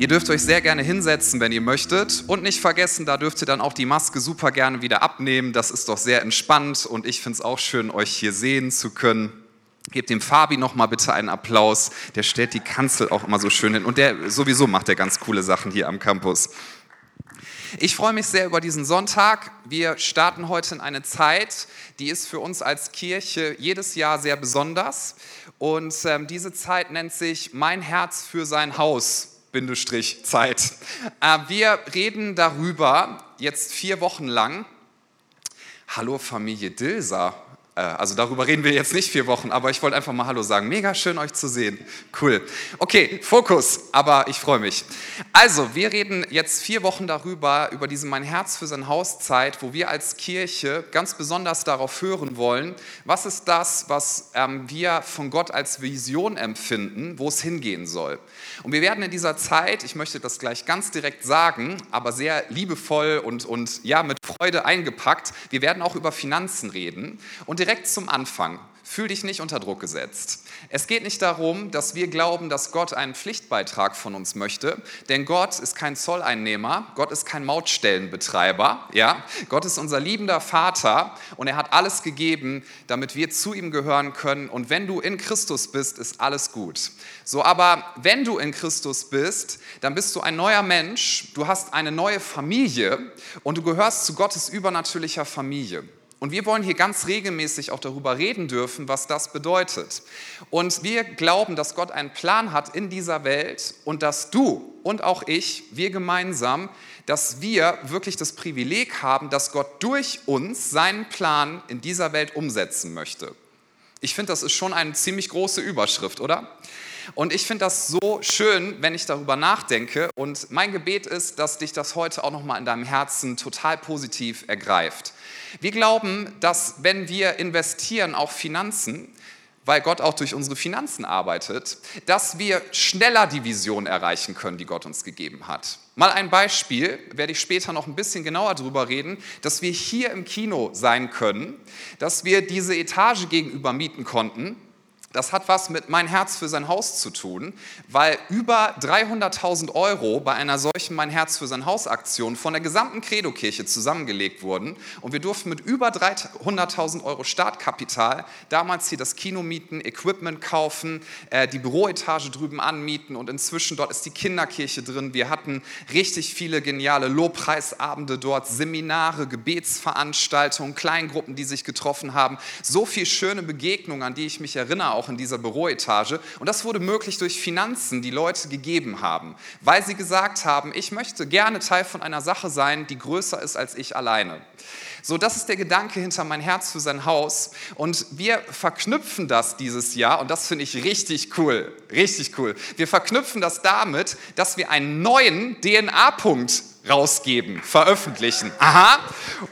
Ihr dürft euch sehr gerne hinsetzen, wenn ihr möchtet. Und nicht vergessen, da dürft ihr dann auch die Maske super gerne wieder abnehmen. Das ist doch sehr entspannt und ich finde es auch schön, euch hier sehen zu können. Gebt dem Fabi noch mal bitte einen Applaus. Der stellt die Kanzel auch immer so schön hin und der sowieso macht der ganz coole Sachen hier am Campus. Ich freue mich sehr über diesen Sonntag. Wir starten heute in eine Zeit, die ist für uns als Kirche jedes Jahr sehr besonders. Und ähm, diese Zeit nennt sich Mein Herz für sein Haus. Bindestrich Zeit. Äh, wir reden darüber jetzt vier Wochen lang. Hallo Familie Dilser. Äh, also darüber reden wir jetzt nicht vier Wochen, aber ich wollte einfach mal Hallo sagen. Mega schön euch zu sehen. Cool. Okay, Fokus, aber ich freue mich. Also, wir reden jetzt vier Wochen darüber, über diese Mein Herz für sein Haus Zeit, wo wir als Kirche ganz besonders darauf hören wollen, was ist das, was ähm, wir von Gott als Vision empfinden, wo es hingehen soll. Und wir werden in dieser Zeit, ich möchte das gleich ganz direkt sagen, aber sehr liebevoll und, und ja, mit Freude eingepackt, wir werden auch über Finanzen reden. Und direkt zum Anfang, fühl dich nicht unter Druck gesetzt. Es geht nicht darum, dass wir glauben, dass Gott einen Pflichtbeitrag von uns möchte, denn Gott ist kein Zolleinnehmer, Gott ist kein Mautstellenbetreiber, ja? Gott ist unser liebender Vater und er hat alles gegeben, damit wir zu ihm gehören können und wenn du in Christus bist, ist alles gut. So, aber wenn du in Christus bist, dann bist du ein neuer Mensch, du hast eine neue Familie und du gehörst zu Gottes übernatürlicher Familie. Und wir wollen hier ganz regelmäßig auch darüber reden dürfen, was das bedeutet. Und wir glauben, dass Gott einen Plan hat in dieser Welt und dass du und auch ich, wir gemeinsam, dass wir wirklich das Privileg haben, dass Gott durch uns seinen Plan in dieser Welt umsetzen möchte. Ich finde, das ist schon eine ziemlich große Überschrift, oder? Und ich finde das so schön, wenn ich darüber nachdenke. Und mein Gebet ist, dass dich das heute auch nochmal in deinem Herzen total positiv ergreift. Wir glauben, dass wenn wir investieren, auch Finanzen, weil Gott auch durch unsere Finanzen arbeitet, dass wir schneller die Vision erreichen können, die Gott uns gegeben hat. Mal ein Beispiel, werde ich später noch ein bisschen genauer darüber reden, dass wir hier im Kino sein können, dass wir diese Etage gegenüber mieten konnten das hat was mit Mein Herz für sein Haus zu tun, weil über 300.000 Euro bei einer solchen Mein Herz für sein Haus Aktion von der gesamten Credo-Kirche zusammengelegt wurden und wir durften mit über 300.000 Euro Startkapital damals hier das Kino mieten, Equipment kaufen, äh, die Büroetage drüben anmieten und inzwischen dort ist die Kinderkirche drin. Wir hatten richtig viele geniale Lobpreisabende dort, Seminare, Gebetsveranstaltungen, Kleingruppen, die sich getroffen haben. So viel schöne Begegnungen, an die ich mich erinnere auch in dieser Büroetage. Und das wurde möglich durch Finanzen, die Leute gegeben haben, weil sie gesagt haben, ich möchte gerne Teil von einer Sache sein, die größer ist als ich alleine. So, das ist der Gedanke hinter mein Herz für sein Haus. Und wir verknüpfen das dieses Jahr, und das finde ich richtig cool, richtig cool. Wir verknüpfen das damit, dass wir einen neuen DNA-Punkt rausgeben, veröffentlichen. Aha.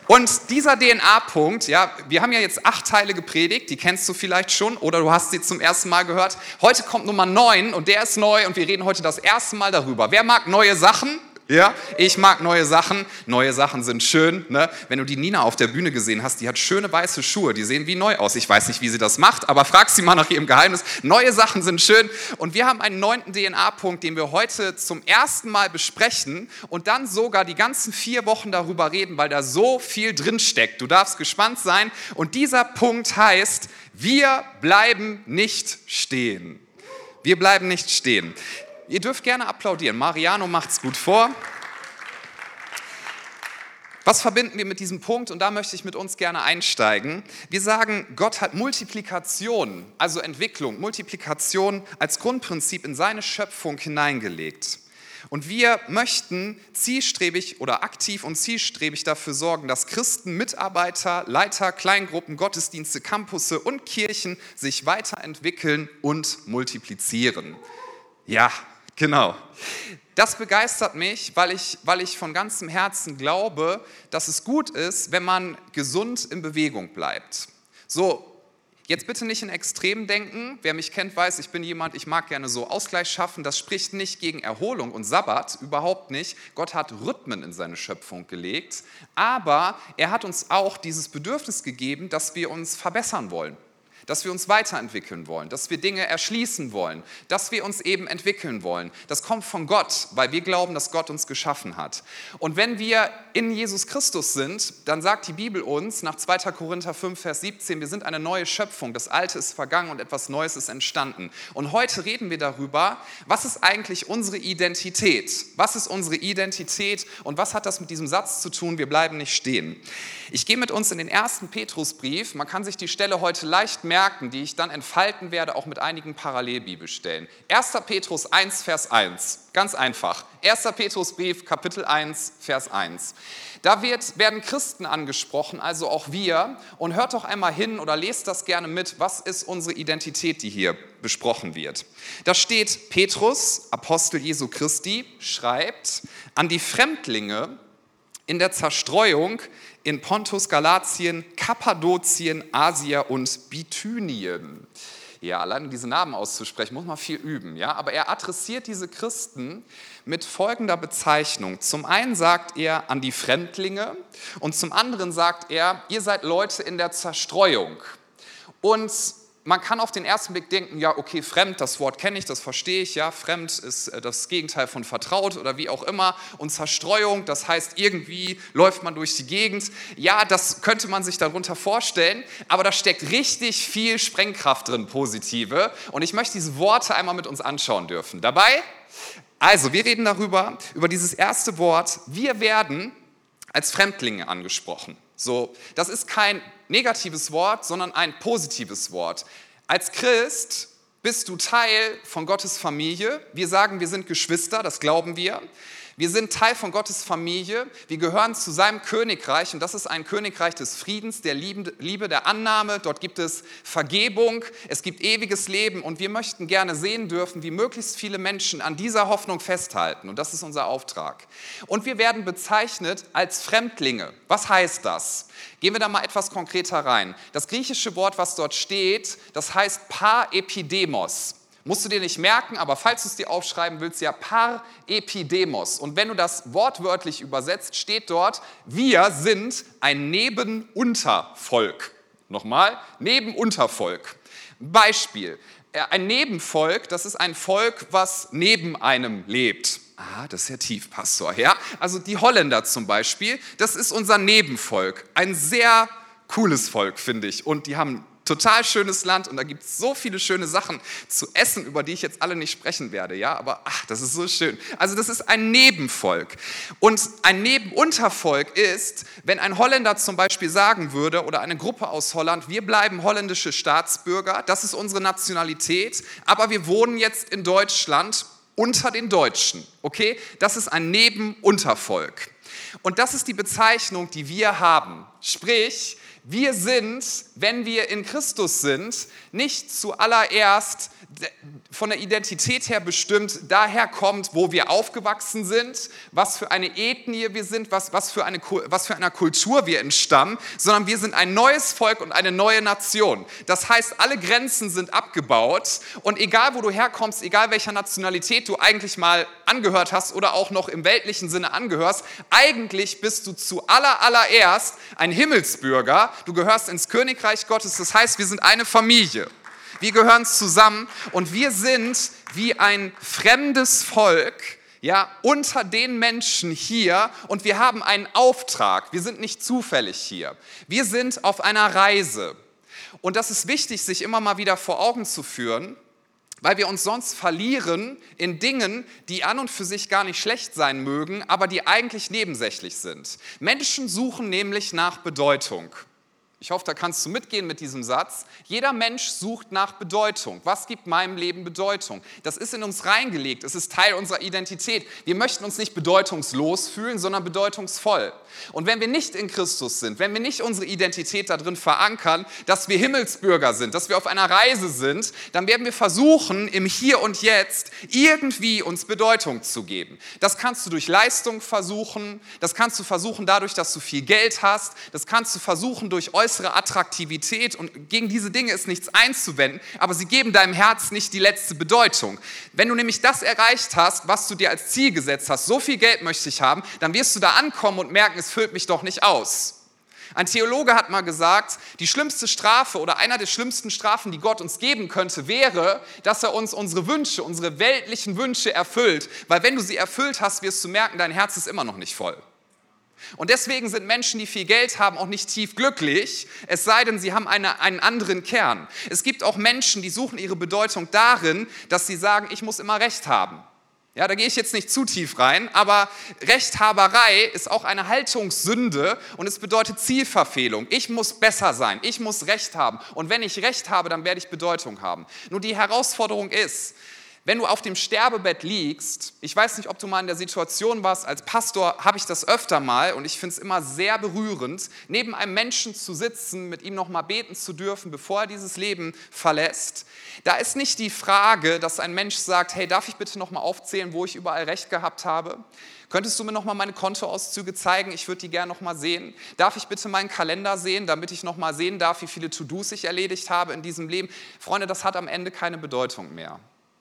Und dieser DNA-Punkt, ja, wir haben ja jetzt acht Teile gepredigt, die kennst du vielleicht schon oder du hast sie zum ersten Mal gehört. Heute kommt Nummer neun und der ist neu und wir reden heute das erste Mal darüber. Wer mag neue Sachen? Ja, ich mag neue Sachen. Neue Sachen sind schön. Ne? Wenn du die Nina auf der Bühne gesehen hast, die hat schöne weiße Schuhe, die sehen wie neu aus. Ich weiß nicht, wie sie das macht, aber frag sie mal nach ihrem Geheimnis. Neue Sachen sind schön. Und wir haben einen neunten DNA-Punkt, den wir heute zum ersten Mal besprechen und dann sogar die ganzen vier Wochen darüber reden, weil da so viel drinsteckt. Du darfst gespannt sein. Und dieser Punkt heißt, wir bleiben nicht stehen. Wir bleiben nicht stehen. Ihr dürft gerne applaudieren. Mariano macht's gut vor. Was verbinden wir mit diesem Punkt? Und da möchte ich mit uns gerne einsteigen. Wir sagen, Gott hat Multiplikation, also Entwicklung, Multiplikation als Grundprinzip in seine Schöpfung hineingelegt. Und wir möchten zielstrebig oder aktiv und zielstrebig dafür sorgen, dass Christen, Mitarbeiter, Leiter, Kleingruppen, Gottesdienste, Campusse und Kirchen sich weiterentwickeln und multiplizieren. Ja, Genau. Das begeistert mich, weil ich, weil ich von ganzem Herzen glaube, dass es gut ist, wenn man gesund in Bewegung bleibt. So, jetzt bitte nicht in Extremen denken. Wer mich kennt, weiß, ich bin jemand, ich mag gerne so Ausgleich schaffen. Das spricht nicht gegen Erholung und Sabbat, überhaupt nicht. Gott hat Rhythmen in seine Schöpfung gelegt, aber er hat uns auch dieses Bedürfnis gegeben, dass wir uns verbessern wollen dass wir uns weiterentwickeln wollen, dass wir Dinge erschließen wollen, dass wir uns eben entwickeln wollen. Das kommt von Gott, weil wir glauben, dass Gott uns geschaffen hat. Und wenn wir in Jesus Christus sind, dann sagt die Bibel uns nach 2. Korinther 5, Vers 17, wir sind eine neue Schöpfung, das Alte ist vergangen und etwas Neues ist entstanden. Und heute reden wir darüber, was ist eigentlich unsere Identität? Was ist unsere Identität und was hat das mit diesem Satz zu tun, wir bleiben nicht stehen? Ich gehe mit uns in den ersten Petrusbrief. Man kann sich die Stelle heute leicht merken, die ich dann entfalten werde, auch mit einigen Parallelbibelstellen. 1. Petrus 1, Vers 1. Ganz einfach. 1. Petrusbrief, Kapitel 1, Vers 1. Da wird, werden Christen angesprochen, also auch wir. Und hört doch einmal hin oder lest das gerne mit. Was ist unsere Identität, die hier besprochen wird? Da steht, Petrus, Apostel Jesu Christi, schreibt an die Fremdlinge in der Zerstreuung in Pontus, Galatien, Kappadokien, Asia und Bithynien. Ja, allein diese Namen auszusprechen, muss man viel üben. Ja? Aber er adressiert diese Christen mit folgender Bezeichnung. Zum einen sagt er an die Fremdlinge und zum anderen sagt er, ihr seid Leute in der Zerstreuung. Und man kann auf den ersten Blick denken, ja, okay, fremd, das Wort kenne ich, das verstehe ich, ja, fremd ist äh, das Gegenteil von vertraut oder wie auch immer. Und Zerstreuung, das heißt, irgendwie läuft man durch die Gegend. Ja, das könnte man sich darunter vorstellen, aber da steckt richtig viel Sprengkraft drin, positive. Und ich möchte diese Worte einmal mit uns anschauen dürfen. Dabei, also, wir reden darüber, über dieses erste Wort, wir werden als Fremdlinge angesprochen. So, das ist kein negatives Wort, sondern ein positives Wort. Als Christ bist du Teil von Gottes Familie. Wir sagen, wir sind Geschwister, das glauben wir. Wir sind Teil von Gottes Familie. Wir gehören zu seinem Königreich und das ist ein Königreich des Friedens, der Liebe, der Annahme. Dort gibt es Vergebung, es gibt ewiges Leben und wir möchten gerne sehen dürfen, wie möglichst viele Menschen an dieser Hoffnung festhalten und das ist unser Auftrag. Und wir werden bezeichnet als Fremdlinge. Was heißt das? Gehen wir da mal etwas konkreter rein. Das griechische Wort, was dort steht, das heißt Paepidemos. Musst du dir nicht merken, aber falls du es dir aufschreiben willst, ja par epidemos. Und wenn du das wortwörtlich übersetzt, steht dort, wir sind ein Nebenuntervolk. Nochmal, Nebenuntervolk. Beispiel, äh, ein Nebenvolk, das ist ein Volk, was neben einem lebt. Ah, das ist ja tief, Pastor. Ja? Also die Holländer zum Beispiel, das ist unser Nebenvolk. Ein sehr cooles Volk, finde ich. Und die haben total schönes Land und da gibt es so viele schöne Sachen zu essen, über die ich jetzt alle nicht sprechen werde, ja, aber ach, das ist so schön. Also das ist ein Nebenvolk und ein Nebenuntervolk ist, wenn ein Holländer zum Beispiel sagen würde oder eine Gruppe aus Holland, wir bleiben holländische Staatsbürger, das ist unsere Nationalität, aber wir wohnen jetzt in Deutschland unter den Deutschen, okay? Das ist ein Nebenuntervolk. Und das ist die Bezeichnung, die wir haben. Sprich, wir sind, wenn wir in Christus sind, nicht zuallererst von der Identität her bestimmt daher kommt, wo wir aufgewachsen sind, was für eine Ethnie wir sind, was, was, für eine, was für eine Kultur wir entstammen, sondern wir sind ein neues Volk und eine neue Nation. Das heißt, alle Grenzen sind abgebaut und egal wo du herkommst, egal welcher Nationalität du eigentlich mal angehört hast oder auch noch im weltlichen Sinne angehörst, eigentlich bist du zuallererst ein Himmelsbürger, du gehörst ins Königreich Gottes, das heißt, wir sind eine Familie. Wir gehören zusammen und wir sind wie ein fremdes Volk, ja, unter den Menschen hier und wir haben einen Auftrag. Wir sind nicht zufällig hier. Wir sind auf einer Reise. Und das ist wichtig, sich immer mal wieder vor Augen zu führen, weil wir uns sonst verlieren in Dingen, die an und für sich gar nicht schlecht sein mögen, aber die eigentlich nebensächlich sind. Menschen suchen nämlich nach Bedeutung. Ich hoffe, da kannst du mitgehen mit diesem Satz. Jeder Mensch sucht nach Bedeutung. Was gibt meinem Leben Bedeutung? Das ist in uns reingelegt. Es ist Teil unserer Identität. Wir möchten uns nicht bedeutungslos fühlen, sondern bedeutungsvoll. Und wenn wir nicht in Christus sind, wenn wir nicht unsere Identität darin verankern, dass wir Himmelsbürger sind, dass wir auf einer Reise sind, dann werden wir versuchen, im Hier und Jetzt irgendwie uns Bedeutung zu geben. Das kannst du durch Leistung versuchen. Das kannst du versuchen dadurch, dass du viel Geld hast. Das kannst du versuchen durch äußere äußere Attraktivität und gegen diese Dinge ist nichts einzuwenden, aber sie geben deinem Herz nicht die letzte Bedeutung. Wenn du nämlich das erreicht hast, was du dir als Ziel gesetzt hast, so viel Geld möchte ich haben, dann wirst du da ankommen und merken, es füllt mich doch nicht aus. Ein Theologe hat mal gesagt, die schlimmste Strafe oder einer der schlimmsten Strafen, die Gott uns geben könnte, wäre, dass er uns unsere Wünsche, unsere weltlichen Wünsche erfüllt. Weil wenn du sie erfüllt hast, wirst du merken, dein Herz ist immer noch nicht voll. Und deswegen sind Menschen, die viel Geld haben, auch nicht tief glücklich, es sei denn, sie haben eine, einen anderen Kern. Es gibt auch Menschen, die suchen ihre Bedeutung darin, dass sie sagen, ich muss immer Recht haben. Ja, da gehe ich jetzt nicht zu tief rein, aber Rechthaberei ist auch eine Haltungssünde und es bedeutet Zielverfehlung. Ich muss besser sein, ich muss Recht haben und wenn ich Recht habe, dann werde ich Bedeutung haben. Nur die Herausforderung ist, wenn du auf dem Sterbebett liegst, ich weiß nicht, ob du mal in der Situation warst, als Pastor habe ich das öfter mal und ich finde es immer sehr berührend, neben einem Menschen zu sitzen, mit ihm nochmal beten zu dürfen, bevor er dieses Leben verlässt. Da ist nicht die Frage, dass ein Mensch sagt, hey, darf ich bitte nochmal aufzählen, wo ich überall recht gehabt habe? Könntest du mir nochmal meine Kontoauszüge zeigen? Ich würde die gerne nochmal sehen. Darf ich bitte meinen Kalender sehen, damit ich nochmal sehen darf, wie viele To-Dos ich erledigt habe in diesem Leben? Freunde, das hat am Ende keine Bedeutung mehr.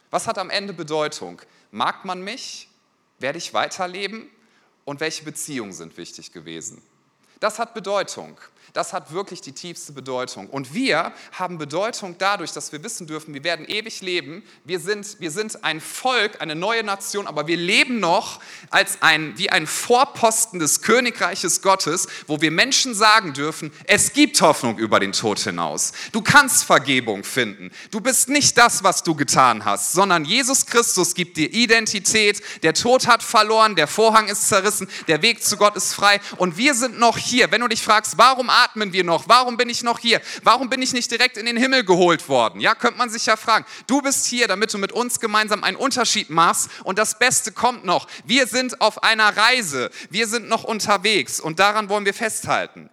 Was hat am Ende Bedeutung? Mag man mich? Werde ich weiterleben? Und welche Beziehungen sind wichtig gewesen? Das hat Bedeutung. Das hat wirklich die tiefste Bedeutung. Und wir haben Bedeutung dadurch, dass wir wissen dürfen, wir werden ewig leben. Wir sind, wir sind ein Volk, eine neue Nation, aber wir leben noch als ein, wie ein Vorposten des Königreiches Gottes, wo wir Menschen sagen dürfen, es gibt Hoffnung über den Tod hinaus. Du kannst Vergebung finden. Du bist nicht das, was du getan hast, sondern Jesus Christus gibt dir Identität. Der Tod hat verloren, der Vorhang ist zerrissen, der Weg zu Gott ist frei. Und wir sind noch hier. Wenn du dich fragst, warum atmen wir noch? Warum bin ich noch hier? Warum bin ich nicht direkt in den Himmel geholt worden? Ja, könnte man sich ja fragen. Du bist hier, damit du mit uns gemeinsam einen Unterschied machst und das Beste kommt noch. Wir sind auf einer Reise. Wir sind noch unterwegs und daran wollen wir festhalten.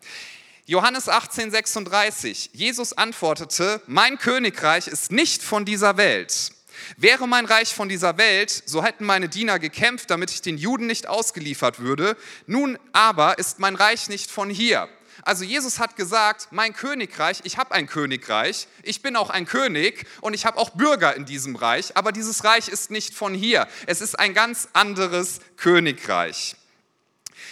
Johannes 18, 36. Jesus antwortete, mein Königreich ist nicht von dieser Welt. Wäre mein Reich von dieser Welt, so hätten meine Diener gekämpft, damit ich den Juden nicht ausgeliefert würde. Nun aber ist mein Reich nicht von hier. Also Jesus hat gesagt, mein Königreich, ich habe ein Königreich, ich bin auch ein König und ich habe auch Bürger in diesem Reich, aber dieses Reich ist nicht von hier. Es ist ein ganz anderes Königreich.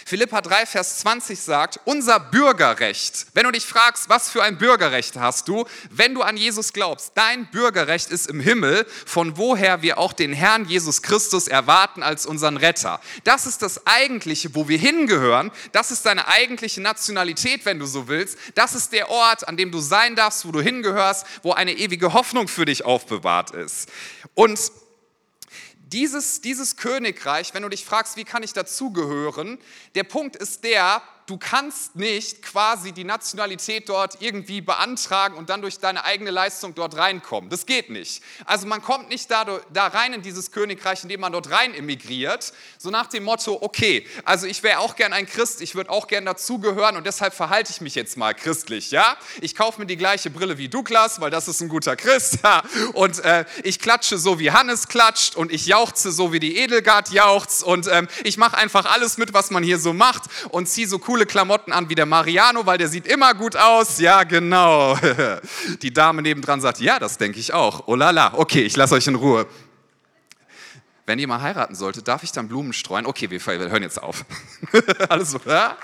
Philippa 3, Vers 20 sagt, unser Bürgerrecht, wenn du dich fragst, was für ein Bürgerrecht hast du, wenn du an Jesus glaubst, dein Bürgerrecht ist im Himmel, von woher wir auch den Herrn Jesus Christus erwarten als unseren Retter. Das ist das Eigentliche, wo wir hingehören. Das ist deine eigentliche Nationalität, wenn du so willst. Das ist der Ort, an dem du sein darfst, wo du hingehörst, wo eine ewige Hoffnung für dich aufbewahrt ist. Und dieses, dieses Königreich, wenn du dich fragst, wie kann ich dazugehören, der Punkt ist der, du kannst nicht quasi die Nationalität dort irgendwie beantragen und dann durch deine eigene Leistung dort reinkommen. Das geht nicht. Also man kommt nicht da, da rein in dieses Königreich, indem man dort rein emigriert, so nach dem Motto, okay, also ich wäre auch gern ein Christ, ich würde auch gern dazugehören und deshalb verhalte ich mich jetzt mal christlich, ja? Ich kaufe mir die gleiche Brille wie Douglas, weil das ist ein guter Christ, ja? und äh, ich klatsche so wie Hannes klatscht und ich jauchze so wie die Edelgard jauchzt und ähm, ich mache einfach alles mit, was man hier so macht und ziehe so cool coole Klamotten an wie der Mariano, weil der sieht immer gut aus. Ja, genau. Die Dame nebendran sagt, ja, das denke ich auch. Oh la la. Okay, ich lasse euch in Ruhe. Wenn ihr mal heiraten solltet, darf ich dann Blumen streuen? Okay, wir hören jetzt auf. Alles so, ja?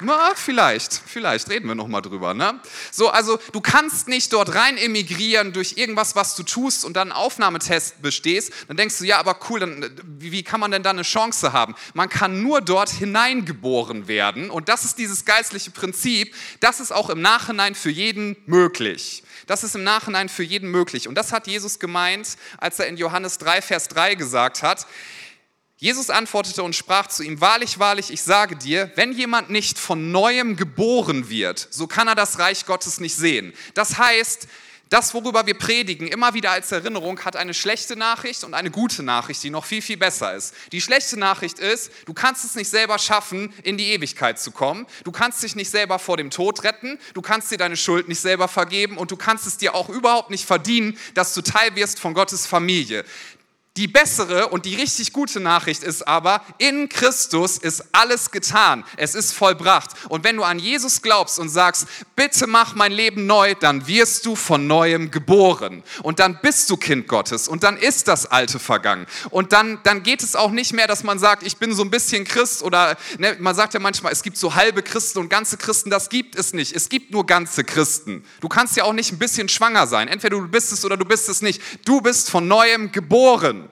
Na, vielleicht, vielleicht reden wir noch mal drüber. Ne? So, also du kannst nicht dort rein emigrieren durch irgendwas, was du tust und dann einen Aufnahmetest bestehst. Dann denkst du, ja, aber cool, dann, wie kann man denn da eine Chance haben? Man kann nur dort hineingeboren werden und das ist dieses geistliche Prinzip. Das ist auch im Nachhinein für jeden möglich. Das ist im Nachhinein für jeden möglich. Und das hat Jesus gemeint, als er in Johannes 3, Vers 3 gesagt hat, Jesus antwortete und sprach zu ihm, wahrlich, wahrlich, ich sage dir, wenn jemand nicht von neuem geboren wird, so kann er das Reich Gottes nicht sehen. Das heißt, das, worüber wir predigen, immer wieder als Erinnerung, hat eine schlechte Nachricht und eine gute Nachricht, die noch viel, viel besser ist. Die schlechte Nachricht ist, du kannst es nicht selber schaffen, in die Ewigkeit zu kommen. Du kannst dich nicht selber vor dem Tod retten. Du kannst dir deine Schuld nicht selber vergeben und du kannst es dir auch überhaupt nicht verdienen, dass du Teil wirst von Gottes Familie. Die bessere und die richtig gute Nachricht ist aber, in Christus ist alles getan. Es ist vollbracht. Und wenn du an Jesus glaubst und sagst, bitte mach mein Leben neu, dann wirst du von neuem geboren. Und dann bist du Kind Gottes. Und dann ist das Alte vergangen. Und dann, dann geht es auch nicht mehr, dass man sagt, ich bin so ein bisschen Christ oder ne, man sagt ja manchmal, es gibt so halbe Christen und ganze Christen. Das gibt es nicht. Es gibt nur ganze Christen. Du kannst ja auch nicht ein bisschen schwanger sein. Entweder du bist es oder du bist es nicht. Du bist von neuem geboren.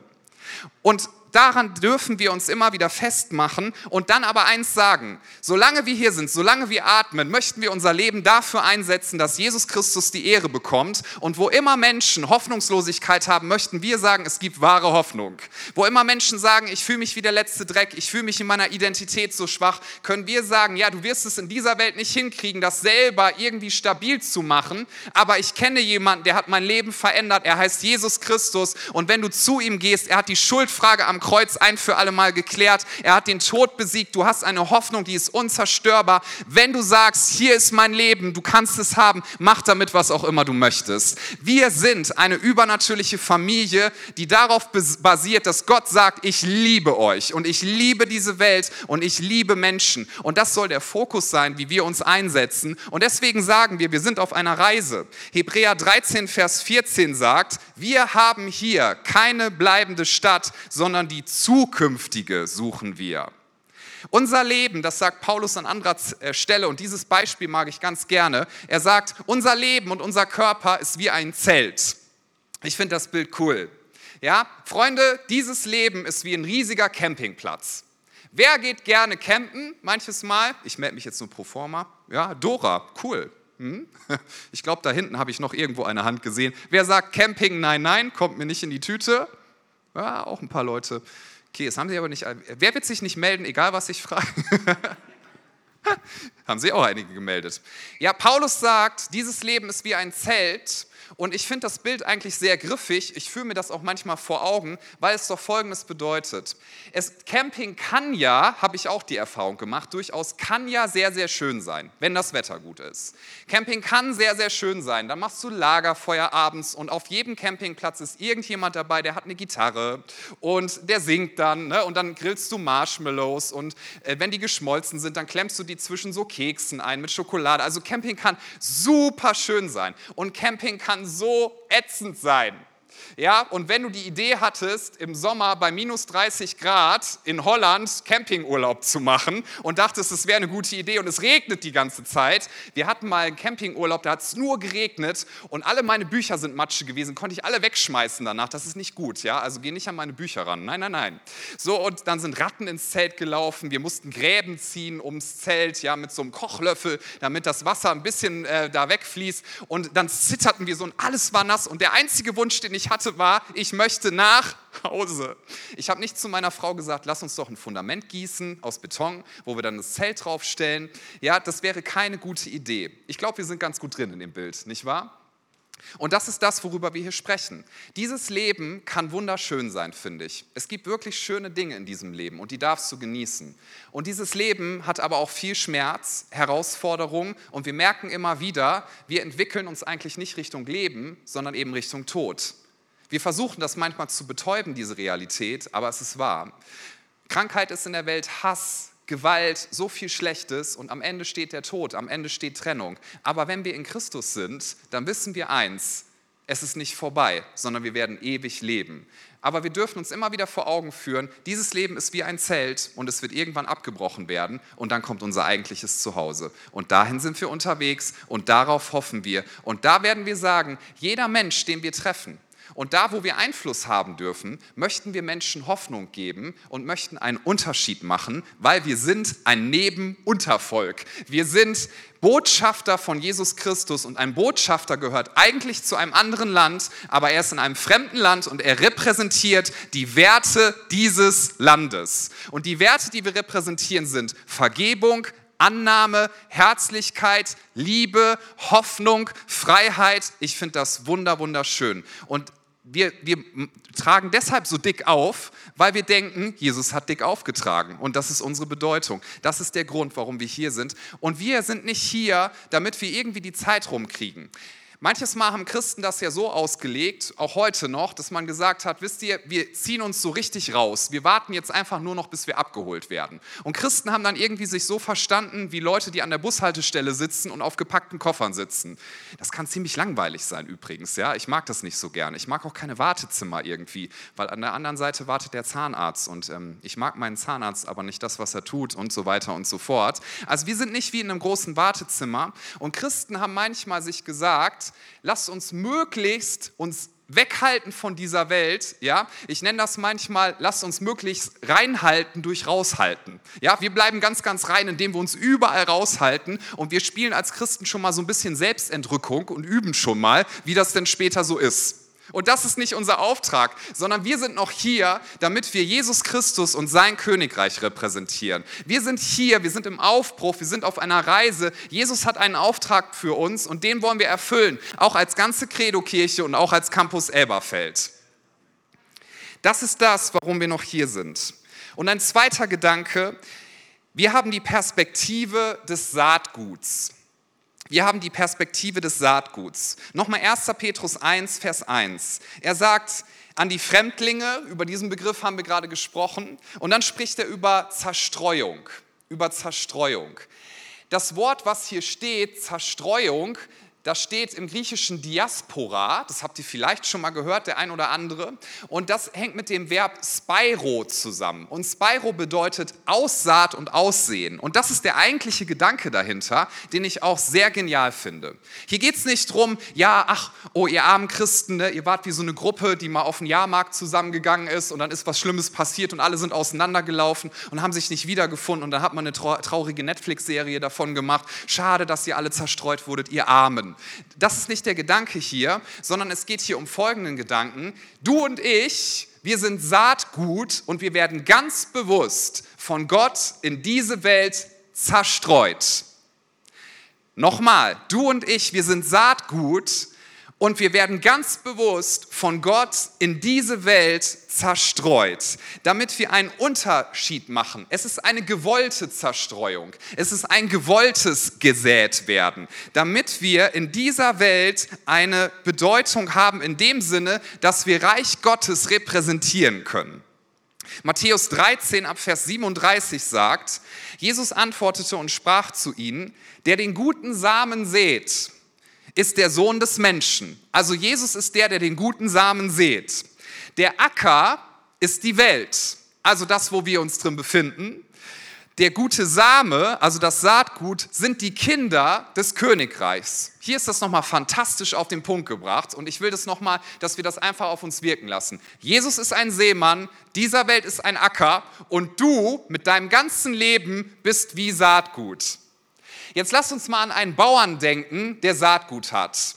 Und daran dürfen wir uns immer wieder festmachen und dann aber eins sagen, solange wir hier sind, solange wir atmen, möchten wir unser Leben dafür einsetzen, dass Jesus Christus die Ehre bekommt. Und wo immer Menschen Hoffnungslosigkeit haben, möchten wir sagen, es gibt wahre Hoffnung. Wo immer Menschen sagen, ich fühle mich wie der letzte Dreck, ich fühle mich in meiner Identität so schwach, können wir sagen, ja, du wirst es in dieser Welt nicht hinkriegen, das selber irgendwie stabil zu machen, aber ich kenne jemanden, der hat mein Leben verändert, er heißt Jesus Christus. Und wenn du zu ihm gehst, er hat die Schuldfrage am Kreuz ein für alle Mal geklärt. Er hat den Tod besiegt. Du hast eine Hoffnung, die ist unzerstörbar. Wenn du sagst, hier ist mein Leben, du kannst es haben, mach damit was auch immer du möchtest. Wir sind eine übernatürliche Familie, die darauf basiert, dass Gott sagt, ich liebe euch und ich liebe diese Welt und ich liebe Menschen. Und das soll der Fokus sein, wie wir uns einsetzen. Und deswegen sagen wir, wir sind auf einer Reise. Hebräer 13, Vers 14 sagt, wir haben hier keine bleibende Stadt, sondern die zukünftige suchen wir. Unser Leben, das sagt Paulus an anderer äh, Stelle und dieses Beispiel mag ich ganz gerne. Er sagt, unser Leben und unser Körper ist wie ein Zelt. Ich finde das Bild cool. Ja, Freunde, dieses Leben ist wie ein riesiger Campingplatz. Wer geht gerne campen? Manches Mal. Ich melde mich jetzt nur pro forma. Ja, Dora, cool. Hm? Ich glaube, da hinten habe ich noch irgendwo eine Hand gesehen. Wer sagt Camping, nein, nein, kommt mir nicht in die Tüte. Ja, auch ein paar Leute. Okay, das haben sie aber nicht. Wer wird sich nicht melden, egal was ich frage? haben sie auch einige gemeldet. Ja, Paulus sagt, dieses Leben ist wie ein Zelt und ich finde das Bild eigentlich sehr griffig. Ich fühle mir das auch manchmal vor Augen, weil es doch Folgendes bedeutet. Es, Camping kann ja, habe ich auch die Erfahrung gemacht, durchaus kann ja sehr, sehr schön sein, wenn das Wetter gut ist. Camping kann sehr, sehr schön sein. Dann machst du Lagerfeuer abends und auf jedem Campingplatz ist irgendjemand dabei, der hat eine Gitarre und der singt dann ne? und dann grillst du Marshmallows und äh, wenn die geschmolzen sind, dann klemmst du die zwischen so Keksen ein mit Schokolade. Also Camping kann super schön sein und Camping kann so ätzend sein. Ja, und wenn du die Idee hattest, im Sommer bei minus 30 Grad in Holland Campingurlaub zu machen und dachtest, es wäre eine gute Idee und es regnet die ganze Zeit. Wir hatten mal einen Campingurlaub, da hat es nur geregnet und alle meine Bücher sind Matsche gewesen, konnte ich alle wegschmeißen danach. Das ist nicht gut, ja, also geh nicht an meine Bücher ran. Nein, nein, nein. So, und dann sind Ratten ins Zelt gelaufen, wir mussten Gräben ziehen ums Zelt, ja, mit so einem Kochlöffel, damit das Wasser ein bisschen äh, da wegfließt und dann zitterten wir so und alles war nass und der einzige Wunsch, den ich hatte, war, ich möchte nach Hause. Ich habe nicht zu meiner Frau gesagt, lass uns doch ein Fundament gießen aus Beton, wo wir dann das Zelt draufstellen. Ja, das wäre keine gute Idee. Ich glaube, wir sind ganz gut drin in dem Bild, nicht wahr? Und das ist das, worüber wir hier sprechen. Dieses Leben kann wunderschön sein, finde ich. Es gibt wirklich schöne Dinge in diesem Leben und die darfst du genießen. Und dieses Leben hat aber auch viel Schmerz, Herausforderungen und wir merken immer wieder, wir entwickeln uns eigentlich nicht Richtung Leben, sondern eben Richtung Tod. Wir versuchen das manchmal zu betäuben, diese Realität, aber es ist wahr. Krankheit ist in der Welt Hass, Gewalt, so viel Schlechtes und am Ende steht der Tod, am Ende steht Trennung. Aber wenn wir in Christus sind, dann wissen wir eins, es ist nicht vorbei, sondern wir werden ewig leben. Aber wir dürfen uns immer wieder vor Augen führen, dieses Leben ist wie ein Zelt und es wird irgendwann abgebrochen werden und dann kommt unser eigentliches Zuhause. Und dahin sind wir unterwegs und darauf hoffen wir. Und da werden wir sagen, jeder Mensch, den wir treffen, und da, wo wir Einfluss haben dürfen, möchten wir Menschen Hoffnung geben und möchten einen Unterschied machen, weil wir sind ein Nebenuntervolk. Wir sind Botschafter von Jesus Christus und ein Botschafter gehört eigentlich zu einem anderen Land, aber er ist in einem fremden Land und er repräsentiert die Werte dieses Landes. Und die Werte, die wir repräsentieren, sind Vergebung, Annahme, Herzlichkeit, Liebe, Hoffnung, Freiheit. Ich finde das wunder, wunderschön. Und wir, wir tragen deshalb so dick auf, weil wir denken, Jesus hat dick aufgetragen. Und das ist unsere Bedeutung. Das ist der Grund, warum wir hier sind. Und wir sind nicht hier, damit wir irgendwie die Zeit rumkriegen. Manches Mal haben Christen das ja so ausgelegt, auch heute noch, dass man gesagt hat, wisst ihr, wir ziehen uns so richtig raus. Wir warten jetzt einfach nur noch, bis wir abgeholt werden. Und Christen haben dann irgendwie sich so verstanden, wie Leute, die an der Bushaltestelle sitzen und auf gepackten Koffern sitzen. Das kann ziemlich langweilig sein übrigens, ja. Ich mag das nicht so gerne. Ich mag auch keine Wartezimmer irgendwie, weil an der anderen Seite wartet der Zahnarzt und ähm, ich mag meinen Zahnarzt, aber nicht das, was er tut und so weiter und so fort. Also wir sind nicht wie in einem großen Wartezimmer und Christen haben manchmal sich gesagt, lasst uns möglichst uns weghalten von dieser Welt, ja, ich nenne das manchmal, lasst uns möglichst reinhalten durch raushalten. Ja, wir bleiben ganz, ganz rein, indem wir uns überall raushalten und wir spielen als Christen schon mal so ein bisschen Selbstentrückung und üben schon mal, wie das denn später so ist. Und das ist nicht unser Auftrag, sondern wir sind noch hier, damit wir Jesus Christus und sein Königreich repräsentieren. Wir sind hier, wir sind im Aufbruch, wir sind auf einer Reise. Jesus hat einen Auftrag für uns und den wollen wir erfüllen, auch als ganze Credo-Kirche und auch als Campus Elberfeld. Das ist das, warum wir noch hier sind. Und ein zweiter Gedanke, wir haben die Perspektive des Saatguts. Wir haben die Perspektive des Saatguts. Nochmal 1. Petrus 1, Vers 1. Er sagt an die Fremdlinge, über diesen Begriff haben wir gerade gesprochen, und dann spricht er über Zerstreuung, über Zerstreuung. Das Wort, was hier steht, Zerstreuung, das steht im griechischen Diaspora, das habt ihr vielleicht schon mal gehört, der ein oder andere. Und das hängt mit dem Verb Spyro zusammen. Und Spyro bedeutet Aussaat und Aussehen. Und das ist der eigentliche Gedanke dahinter, den ich auch sehr genial finde. Hier geht es nicht darum, ja, ach, oh, ihr armen Christen, ne, ihr wart wie so eine Gruppe, die mal auf den Jahrmarkt zusammengegangen ist und dann ist was Schlimmes passiert und alle sind auseinandergelaufen und haben sich nicht wiedergefunden und dann hat man eine traurige Netflix-Serie davon gemacht. Schade, dass ihr alle zerstreut wurdet, ihr Armen. Das ist nicht der Gedanke hier, sondern es geht hier um folgenden Gedanken. Du und ich, wir sind Saatgut und wir werden ganz bewusst von Gott in diese Welt zerstreut. Nochmal, du und ich, wir sind Saatgut und wir werden ganz bewusst von Gott in diese Welt zerstreut, damit wir einen Unterschied machen. Es ist eine gewollte Zerstreuung. Es ist ein gewolltes gesät werden, damit wir in dieser Welt eine Bedeutung haben in dem Sinne, dass wir Reich Gottes repräsentieren können. Matthäus 13 ab Vers 37 sagt, Jesus antwortete und sprach zu ihnen, der den guten Samen sät, ist der Sohn des Menschen. Also Jesus ist der, der den guten Samen sät. Der Acker ist die Welt, also das, wo wir uns drin befinden. Der gute Same, also das Saatgut, sind die Kinder des Königreichs. Hier ist das nochmal fantastisch auf den Punkt gebracht und ich will das nochmal, dass wir das einfach auf uns wirken lassen. Jesus ist ein Seemann, dieser Welt ist ein Acker und du mit deinem ganzen Leben bist wie Saatgut. Jetzt lasst uns mal an einen Bauern denken, der Saatgut hat.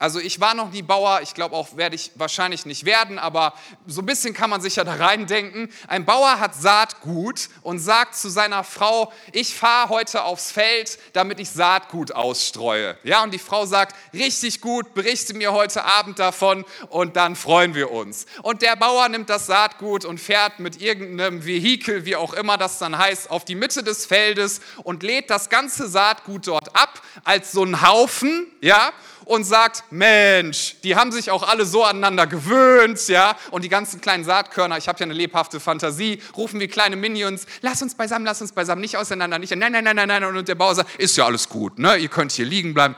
Also ich war noch nie Bauer, ich glaube auch werde ich wahrscheinlich nicht werden, aber so ein bisschen kann man sich ja da reindenken. Ein Bauer hat Saatgut und sagt zu seiner Frau, ich fahre heute aufs Feld, damit ich Saatgut ausstreue. Ja, und die Frau sagt, richtig gut, berichte mir heute Abend davon und dann freuen wir uns. Und der Bauer nimmt das Saatgut und fährt mit irgendeinem Vehikel, wie auch immer das dann heißt, auf die Mitte des Feldes und lädt das ganze Saatgut dort ab als so ein Haufen, ja, und sagt, Mensch, die haben sich auch alle so aneinander gewöhnt, ja, und die ganzen kleinen Saatkörner, ich habe ja eine lebhafte Fantasie, rufen wie kleine Minions, lass uns beisammen, lass uns beisammen, nicht auseinander, nicht, nein, nein, nein, nein, nein, und der Bauer sagt, ist ja alles gut, ne, ihr könnt hier liegen bleiben.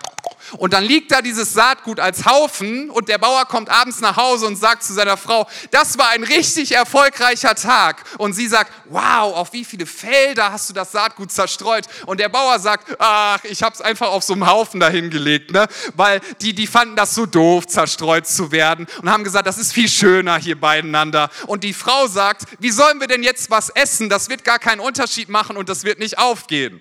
Und dann liegt da dieses Saatgut als Haufen und der Bauer kommt abends nach Hause und sagt zu seiner Frau, das war ein richtig erfolgreicher Tag. Und sie sagt, wow, auf wie viele Felder hast du das Saatgut zerstreut? Und der Bauer sagt, ach, ich habe es einfach auf so einem Haufen dahingelegt, ne? weil die, die fanden das so doof, zerstreut zu werden und haben gesagt, das ist viel schöner hier beieinander. Und die Frau sagt, wie sollen wir denn jetzt was essen? Das wird gar keinen Unterschied machen und das wird nicht aufgehen.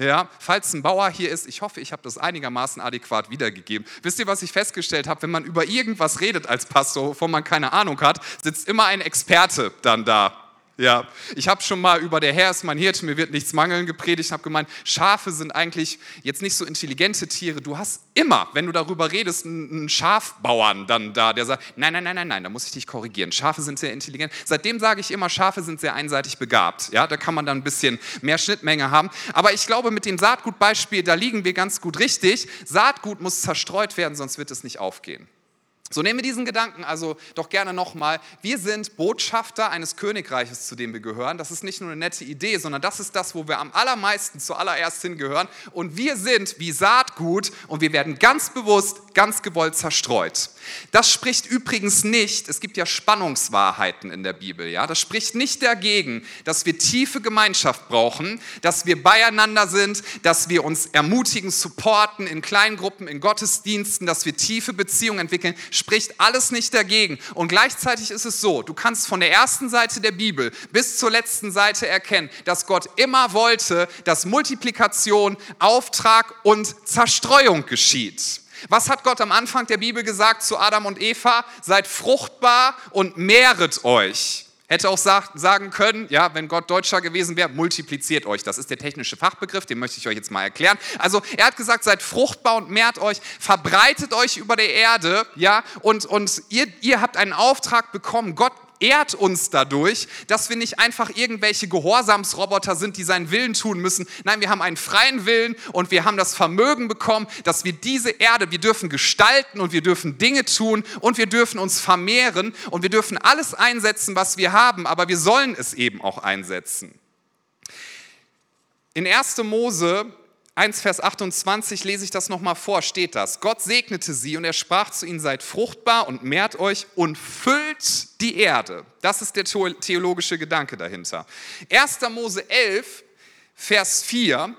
Ja, falls ein Bauer hier ist, ich hoffe, ich habe das einigermaßen adäquat wiedergegeben. Wisst ihr, was ich festgestellt habe? Wenn man über irgendwas redet als Pastor, wovon man keine Ahnung hat, sitzt immer ein Experte dann da. Ja, ich habe schon mal über der Herr ist mein Hirte, mir wird nichts mangeln gepredigt. Ich habe gemeint, Schafe sind eigentlich jetzt nicht so intelligente Tiere. Du hast immer, wenn du darüber redest, einen Schafbauern dann da, der sagt, nein, nein, nein, nein, nein, da muss ich dich korrigieren. Schafe sind sehr intelligent. Seitdem sage ich immer, Schafe sind sehr einseitig begabt. Ja, da kann man dann ein bisschen mehr Schnittmenge haben. Aber ich glaube, mit dem Saatgutbeispiel, da liegen wir ganz gut richtig. Saatgut muss zerstreut werden, sonst wird es nicht aufgehen. So nehmen wir diesen Gedanken also doch gerne nochmal. Wir sind Botschafter eines Königreiches, zu dem wir gehören. Das ist nicht nur eine nette Idee, sondern das ist das, wo wir am allermeisten zuallererst hingehören. Und wir sind wie Saatgut und wir werden ganz bewusst, ganz gewollt zerstreut. Das spricht übrigens nicht, es gibt ja Spannungswahrheiten in der Bibel, ja. Das spricht nicht dagegen, dass wir tiefe Gemeinschaft brauchen, dass wir beieinander sind, dass wir uns ermutigen, supporten in Kleingruppen, in Gottesdiensten, dass wir tiefe Beziehungen entwickeln spricht alles nicht dagegen. Und gleichzeitig ist es so, du kannst von der ersten Seite der Bibel bis zur letzten Seite erkennen, dass Gott immer wollte, dass Multiplikation, Auftrag und Zerstreuung geschieht. Was hat Gott am Anfang der Bibel gesagt zu Adam und Eva? Seid fruchtbar und mehret euch. Hätte auch sagen können, ja, wenn Gott Deutscher gewesen wäre, multipliziert euch. Das ist der technische Fachbegriff, den möchte ich euch jetzt mal erklären. Also er hat gesagt, seid fruchtbar und mehrt euch, verbreitet euch über der Erde, ja, und, und ihr, ihr habt einen Auftrag bekommen. Gott ehrt uns dadurch, dass wir nicht einfach irgendwelche Gehorsamsroboter sind, die seinen Willen tun müssen. Nein, wir haben einen freien Willen und wir haben das Vermögen bekommen, dass wir diese Erde, wir dürfen gestalten und wir dürfen Dinge tun und wir dürfen uns vermehren und wir dürfen alles einsetzen, was wir haben, aber wir sollen es eben auch einsetzen. In 1. Mose 1, Vers 28 lese ich das nochmal vor, steht das. Gott segnete sie und er sprach zu ihnen, seid fruchtbar und mehrt euch und füllt die Erde. Das ist der theologische Gedanke dahinter. 1. Mose 11, Vers 4,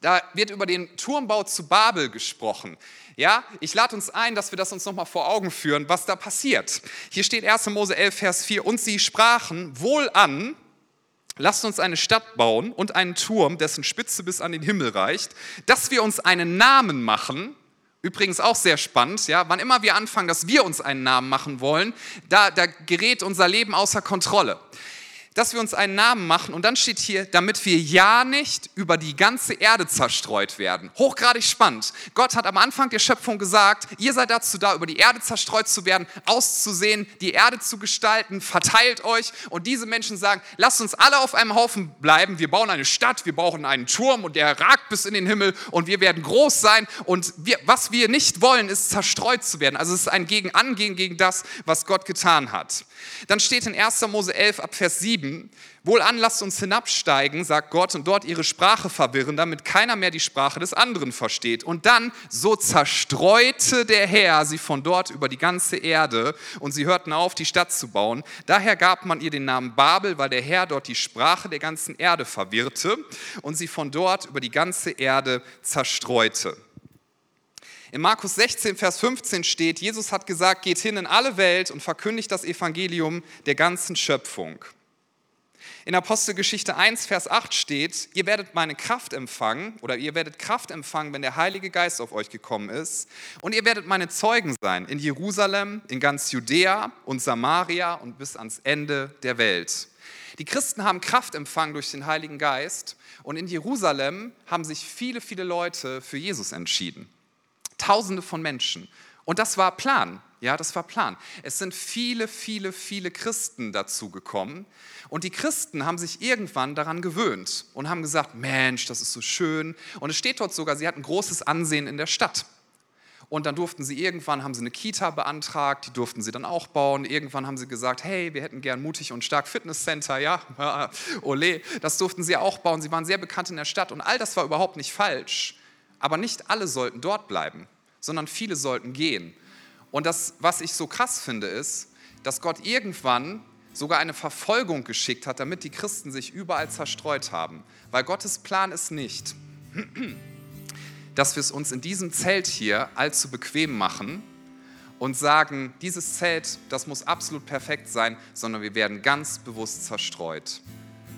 da wird über den Turmbau zu Babel gesprochen. Ja, ich lade uns ein, dass wir das uns nochmal vor Augen führen, was da passiert. Hier steht 1. Mose 11, Vers 4, und sie sprachen wohl an, Lasst uns eine Stadt bauen und einen Turm, dessen Spitze bis an den Himmel reicht, dass wir uns einen Namen machen. Übrigens auch sehr spannend, ja, wann immer wir anfangen, dass wir uns einen Namen machen wollen, da, da gerät unser Leben außer Kontrolle dass wir uns einen Namen machen. Und dann steht hier, damit wir ja nicht über die ganze Erde zerstreut werden. Hochgradig spannend. Gott hat am Anfang der Schöpfung gesagt, ihr seid dazu da, über die Erde zerstreut zu werden, auszusehen, die Erde zu gestalten, verteilt euch. Und diese Menschen sagen, lasst uns alle auf einem Haufen bleiben. Wir bauen eine Stadt, wir brauchen einen Turm und der ragt bis in den Himmel und wir werden groß sein. Und wir, was wir nicht wollen, ist zerstreut zu werden. Also es ist ein Gegenangehen gegen das, was Gott getan hat. Dann steht in 1. Mose 11 ab Vers 7, Wohlan lasst uns hinabsteigen, sagt Gott, und dort ihre Sprache verwirren, damit keiner mehr die Sprache des anderen versteht. Und dann, so zerstreute der Herr sie von dort über die ganze Erde, und sie hörten auf, die Stadt zu bauen. Daher gab man ihr den Namen Babel, weil der Herr dort die Sprache der ganzen Erde verwirrte und sie von dort über die ganze Erde zerstreute. In Markus 16, Vers 15 steht, Jesus hat gesagt, geht hin in alle Welt und verkündigt das Evangelium der ganzen Schöpfung. In Apostelgeschichte 1, Vers 8 steht, ihr werdet meine Kraft empfangen oder ihr werdet Kraft empfangen, wenn der Heilige Geist auf euch gekommen ist. Und ihr werdet meine Zeugen sein in Jerusalem, in ganz Judäa und Samaria und bis ans Ende der Welt. Die Christen haben Kraft empfangen durch den Heiligen Geist und in Jerusalem haben sich viele, viele Leute für Jesus entschieden. Tausende von Menschen. Und das war Plan. Ja, das war Plan. Es sind viele, viele, viele Christen dazu gekommen. Und die Christen haben sich irgendwann daran gewöhnt und haben gesagt, Mensch, das ist so schön. Und es steht dort sogar, sie hatten großes Ansehen in der Stadt. Und dann durften sie irgendwann, haben sie eine Kita beantragt, die durften sie dann auch bauen. Irgendwann haben sie gesagt, hey, wir hätten gern mutig und stark Fitnesscenter, ja, ole, das durften sie auch bauen. Sie waren sehr bekannt in der Stadt und all das war überhaupt nicht falsch. Aber nicht alle sollten dort bleiben, sondern viele sollten gehen. Und das, was ich so krass finde, ist, dass Gott irgendwann sogar eine Verfolgung geschickt hat, damit die Christen sich überall zerstreut haben. Weil Gottes Plan ist nicht, dass wir es uns in diesem Zelt hier allzu bequem machen und sagen, dieses Zelt, das muss absolut perfekt sein, sondern wir werden ganz bewusst zerstreut.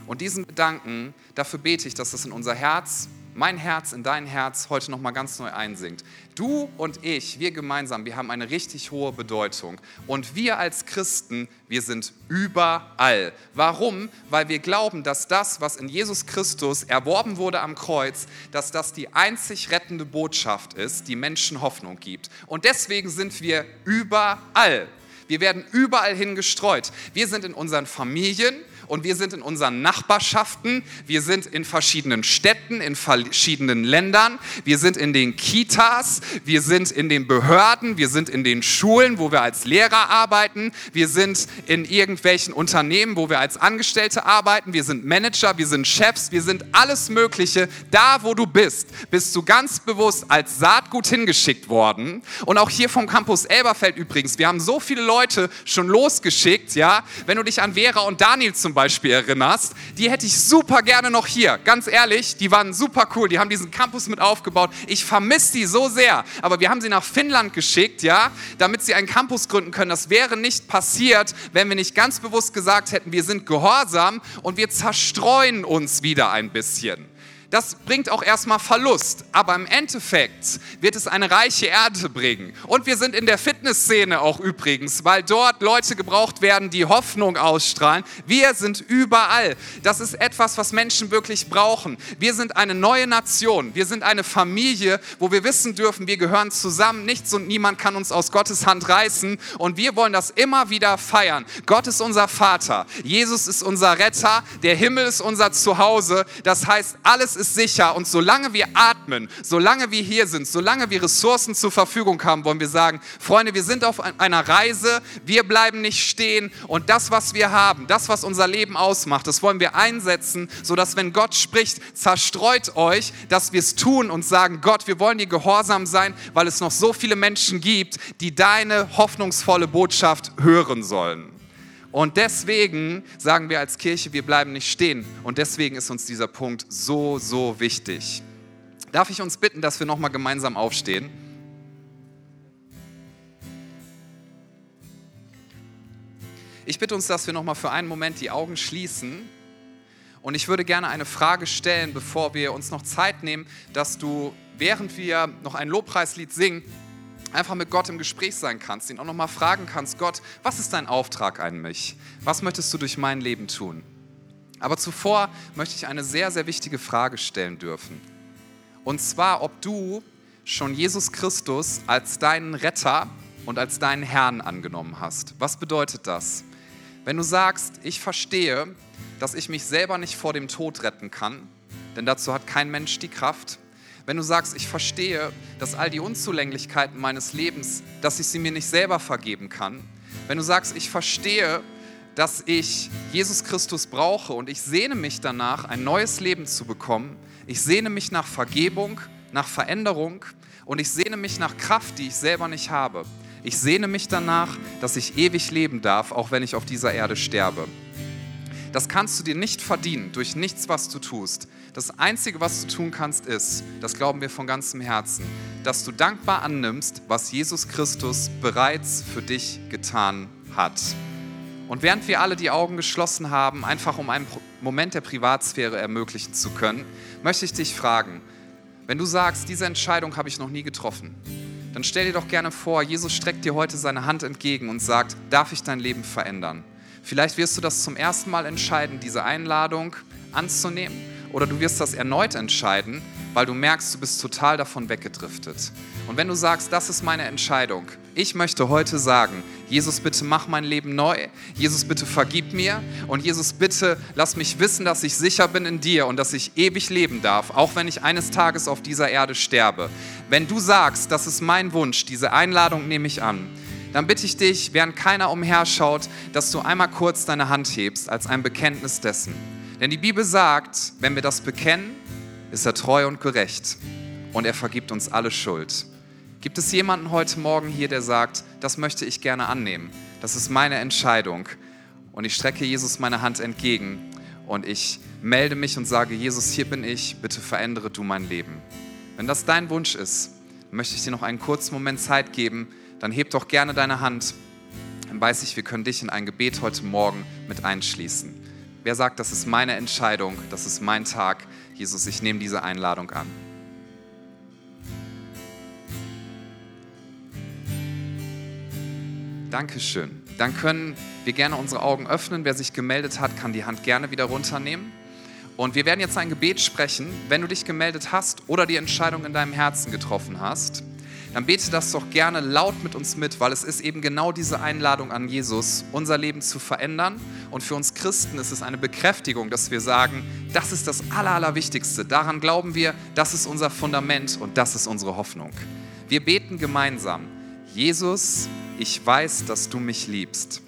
Und diesen Gedanken, dafür bete ich, dass das in unser Herz mein Herz in dein Herz heute nochmal ganz neu einsinkt. Du und ich, wir gemeinsam, wir haben eine richtig hohe Bedeutung. Und wir als Christen, wir sind überall. Warum? Weil wir glauben, dass das, was in Jesus Christus erworben wurde am Kreuz, dass das die einzig rettende Botschaft ist, die Menschen Hoffnung gibt. Und deswegen sind wir überall. Wir werden überall hingestreut. Wir sind in unseren Familien, und wir sind in unseren Nachbarschaften, wir sind in verschiedenen Städten, in verschiedenen Ländern, wir sind in den Kitas, wir sind in den Behörden, wir sind in den Schulen, wo wir als Lehrer arbeiten, wir sind in irgendwelchen Unternehmen, wo wir als Angestellte arbeiten, wir sind Manager, wir sind Chefs, wir sind alles Mögliche. Da, wo du bist, bist du ganz bewusst als Saatgut hingeschickt worden. Und auch hier vom Campus Elberfeld übrigens, wir haben so viele Leute schon losgeschickt, ja. Wenn du dich an Vera und Daniel zum Beispiel erinnerst, die hätte ich super gerne noch hier. Ganz ehrlich, die waren super cool. Die haben diesen Campus mit aufgebaut. Ich vermisse die so sehr. Aber wir haben sie nach Finnland geschickt, ja, damit sie einen Campus gründen können. Das wäre nicht passiert, wenn wir nicht ganz bewusst gesagt hätten, wir sind gehorsam und wir zerstreuen uns wieder ein bisschen. Das bringt auch erstmal Verlust, aber im Endeffekt wird es eine reiche Erde bringen. Und wir sind in der Fitnessszene auch übrigens, weil dort Leute gebraucht werden, die Hoffnung ausstrahlen. Wir sind überall. Das ist etwas, was Menschen wirklich brauchen. Wir sind eine neue Nation. Wir sind eine Familie, wo wir wissen dürfen, wir gehören zusammen. Nichts und niemand kann uns aus Gottes Hand reißen. Und wir wollen das immer wieder feiern. Gott ist unser Vater. Jesus ist unser Retter. Der Himmel ist unser Zuhause. Das heißt, alles ist sicher und solange wir atmen, solange wir hier sind, solange wir Ressourcen zur Verfügung haben, wollen wir sagen, Freunde, wir sind auf einer Reise, wir bleiben nicht stehen und das, was wir haben, das, was unser Leben ausmacht, das wollen wir einsetzen, sodass wenn Gott spricht, zerstreut euch, dass wir es tun und sagen, Gott, wir wollen dir gehorsam sein, weil es noch so viele Menschen gibt, die deine hoffnungsvolle Botschaft hören sollen. Und deswegen sagen wir als Kirche, wir bleiben nicht stehen. Und deswegen ist uns dieser Punkt so, so wichtig. Darf ich uns bitten, dass wir nochmal gemeinsam aufstehen? Ich bitte uns, dass wir nochmal für einen Moment die Augen schließen. Und ich würde gerne eine Frage stellen, bevor wir uns noch Zeit nehmen, dass du, während wir noch ein Lobpreislied singen, einfach mit Gott im Gespräch sein kannst, ihn auch nochmal fragen kannst, Gott, was ist dein Auftrag an mich? Was möchtest du durch mein Leben tun? Aber zuvor möchte ich eine sehr, sehr wichtige Frage stellen dürfen. Und zwar, ob du schon Jesus Christus als deinen Retter und als deinen Herrn angenommen hast. Was bedeutet das? Wenn du sagst, ich verstehe, dass ich mich selber nicht vor dem Tod retten kann, denn dazu hat kein Mensch die Kraft, wenn du sagst, ich verstehe, dass all die Unzulänglichkeiten meines Lebens, dass ich sie mir nicht selber vergeben kann. Wenn du sagst, ich verstehe, dass ich Jesus Christus brauche und ich sehne mich danach, ein neues Leben zu bekommen. Ich sehne mich nach Vergebung, nach Veränderung und ich sehne mich nach Kraft, die ich selber nicht habe. Ich sehne mich danach, dass ich ewig leben darf, auch wenn ich auf dieser Erde sterbe. Das kannst du dir nicht verdienen durch nichts, was du tust. Das Einzige, was du tun kannst, ist, das glauben wir von ganzem Herzen, dass du dankbar annimmst, was Jesus Christus bereits für dich getan hat. Und während wir alle die Augen geschlossen haben, einfach um einen Moment der Privatsphäre ermöglichen zu können, möchte ich dich fragen, wenn du sagst, diese Entscheidung habe ich noch nie getroffen, dann stell dir doch gerne vor, Jesus streckt dir heute seine Hand entgegen und sagt, darf ich dein Leben verändern? Vielleicht wirst du das zum ersten Mal entscheiden, diese Einladung anzunehmen oder du wirst das erneut entscheiden, weil du merkst, du bist total davon weggedriftet. Und wenn du sagst, das ist meine Entscheidung, ich möchte heute sagen, Jesus, bitte mach mein Leben neu. Jesus, bitte vergib mir. Und Jesus, bitte lass mich wissen, dass ich sicher bin in dir und dass ich ewig leben darf, auch wenn ich eines Tages auf dieser Erde sterbe. Wenn du sagst, das ist mein Wunsch, diese Einladung nehme ich an, dann bitte ich dich, während keiner umherschaut, dass du einmal kurz deine Hand hebst als ein Bekenntnis dessen. Denn die Bibel sagt, wenn wir das bekennen, ist er treu und gerecht und er vergibt uns alle Schuld. Gibt es jemanden heute Morgen hier, der sagt, das möchte ich gerne annehmen, das ist meine Entscheidung und ich strecke Jesus meine Hand entgegen und ich melde mich und sage, Jesus, hier bin ich, bitte verändere du mein Leben. Wenn das dein Wunsch ist, möchte ich dir noch einen kurzen Moment Zeit geben, dann heb doch gerne deine Hand. Dann weiß ich, wir können dich in ein Gebet heute Morgen mit einschließen. Wer sagt, das ist meine Entscheidung, das ist mein Tag, Jesus, ich nehme diese Einladung an. Dankeschön. Dann können wir gerne unsere Augen öffnen. Wer sich gemeldet hat, kann die Hand gerne wieder runternehmen. Und wir werden jetzt ein Gebet sprechen. Wenn du dich gemeldet hast oder die Entscheidung in deinem Herzen getroffen hast, dann bete das doch gerne laut mit uns mit, weil es ist eben genau diese Einladung an Jesus, unser Leben zu verändern. Und für uns Christen ist es eine Bekräftigung, dass wir sagen, das ist das Aller, Allerwichtigste. Daran glauben wir, das ist unser Fundament und das ist unsere Hoffnung. Wir beten gemeinsam. Jesus, ich weiß, dass du mich liebst.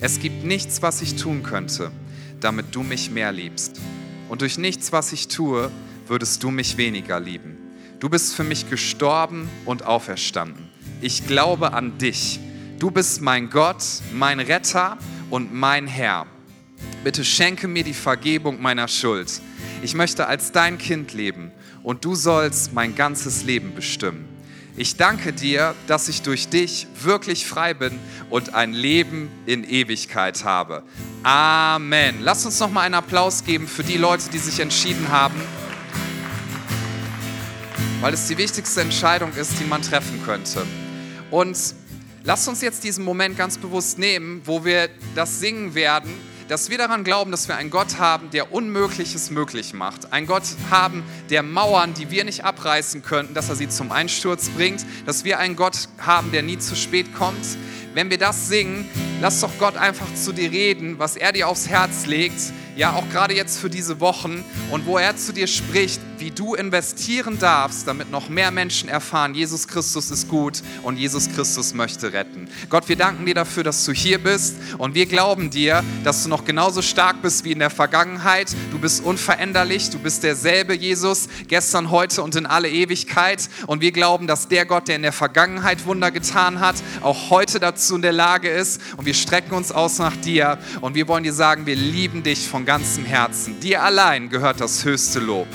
Es gibt nichts, was ich tun könnte, damit du mich mehr liebst. Und durch nichts, was ich tue, würdest du mich weniger lieben. Du bist für mich gestorben und auferstanden. Ich glaube an dich. Du bist mein Gott, mein Retter und mein Herr. Bitte schenke mir die Vergebung meiner Schuld. Ich möchte als dein Kind leben und du sollst mein ganzes Leben bestimmen. Ich danke dir, dass ich durch dich wirklich frei bin und ein Leben in Ewigkeit habe. Amen. Lass uns noch mal einen Applaus geben für die Leute, die sich entschieden haben, weil es die wichtigste Entscheidung ist, die man treffen könnte. Und lasst uns jetzt diesen Moment ganz bewusst nehmen, wo wir das singen werden dass wir daran glauben, dass wir einen Gott haben, der Unmögliches möglich macht. Einen Gott haben, der Mauern, die wir nicht abreißen könnten, dass er sie zum Einsturz bringt. Dass wir einen Gott haben, der nie zu spät kommt. Wenn wir das singen, lass doch Gott einfach zu dir reden, was er dir aufs Herz legt ja auch gerade jetzt für diese Wochen und wo er zu dir spricht, wie du investieren darfst, damit noch mehr Menschen erfahren, Jesus Christus ist gut und Jesus Christus möchte retten. Gott, wir danken dir dafür, dass du hier bist und wir glauben dir, dass du noch genauso stark bist wie in der Vergangenheit. Du bist unveränderlich, du bist derselbe Jesus, gestern, heute und in alle Ewigkeit und wir glauben, dass der Gott, der in der Vergangenheit Wunder getan hat, auch heute dazu in der Lage ist und wir strecken uns aus nach dir und wir wollen dir sagen, wir lieben dich von ganzem Herzen. Dir allein gehört das höchste Lob.